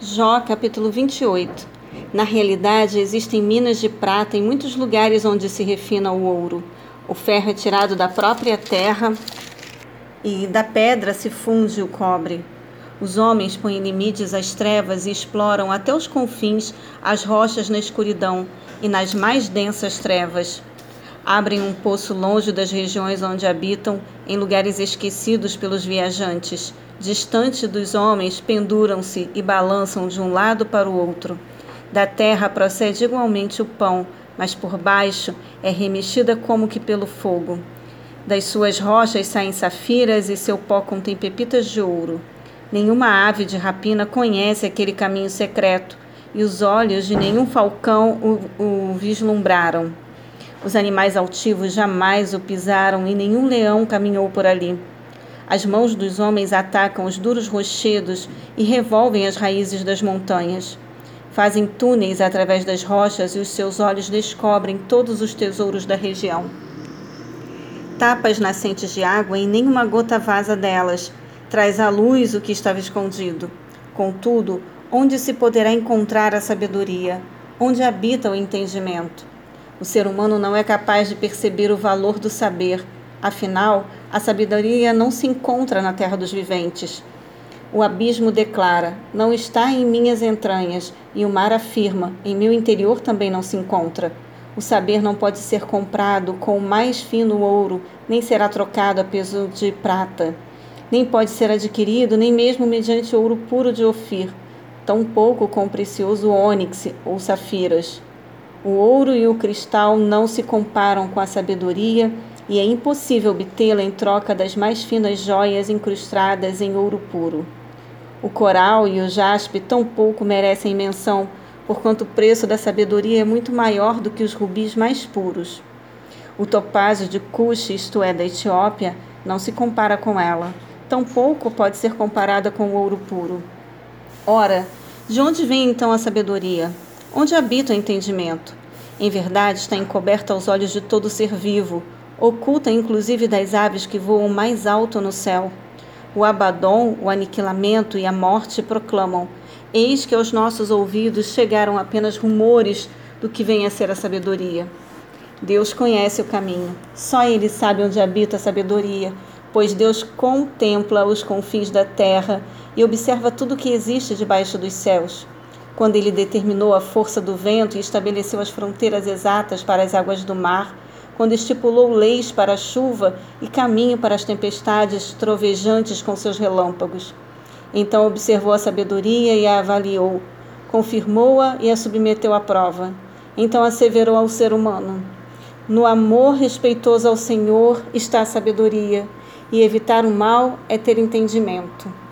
Jó capítulo 28 Na realidade, existem minas de prata em muitos lugares onde se refina o ouro. O ferro é tirado da própria terra e da pedra se funde o cobre. Os homens põem limites às trevas e exploram até os confins as rochas na escuridão e nas mais densas trevas. Abrem um poço longe das regiões onde habitam, em lugares esquecidos pelos viajantes distante dos homens, penduram-se e balançam de um lado para o outro. Da terra procede igualmente o pão, mas por baixo é remexida como que pelo fogo. Das suas rochas saem safiras e seu pó contém pepitas de ouro. Nenhuma ave de rapina conhece aquele caminho secreto, e os olhos de nenhum falcão o, o vislumbraram. Os animais altivos jamais o pisaram e nenhum leão caminhou por ali. As mãos dos homens atacam os duros rochedos e revolvem as raízes das montanhas. Fazem túneis através das rochas e os seus olhos descobrem todos os tesouros da região. Tapa as nascentes de água e nenhuma gota vaza delas. Traz à luz o que estava escondido. Contudo, onde se poderá encontrar a sabedoria? Onde habita o entendimento? O ser humano não é capaz de perceber o valor do saber Afinal, a sabedoria não se encontra na terra dos viventes. O abismo declara: Não está em minhas entranhas, e o mar afirma: Em meu interior também não se encontra. O saber não pode ser comprado com o mais fino ouro, nem será trocado a peso de prata. Nem pode ser adquirido, nem mesmo mediante ouro puro de Ofir, tampouco com o precioso ônix ou safiras. O ouro e o cristal não se comparam com a sabedoria e é impossível obtê-la em troca das mais finas joias incrustadas em ouro puro. O coral e o jaspe tampouco merecem menção, porquanto o preço da sabedoria é muito maior do que os rubis mais puros. O topázio de Cush, isto é, da Etiópia, não se compara com ela. Tampouco pode ser comparada com o ouro puro. Ora, de onde vem então a sabedoria? Onde habita o entendimento? Em verdade, está encoberta aos olhos de todo ser vivo, oculta inclusive das aves que voam mais alto no céu. O Abaddon, o aniquilamento e a morte proclamam: Eis que aos nossos ouvidos chegaram apenas rumores do que vem a ser a sabedoria. Deus conhece o caminho, só Ele sabe onde habita a sabedoria, pois Deus contempla os confins da terra e observa tudo o que existe debaixo dos céus. Quando Ele determinou a força do vento e estabeleceu as fronteiras exatas para as águas do mar, quando estipulou leis para a chuva e caminho para as tempestades trovejantes com seus relâmpagos. Então observou a sabedoria e a avaliou, confirmou-a e a submeteu à prova. Então asseverou ao ser humano: No amor respeitoso ao Senhor está a sabedoria, e evitar o mal é ter entendimento.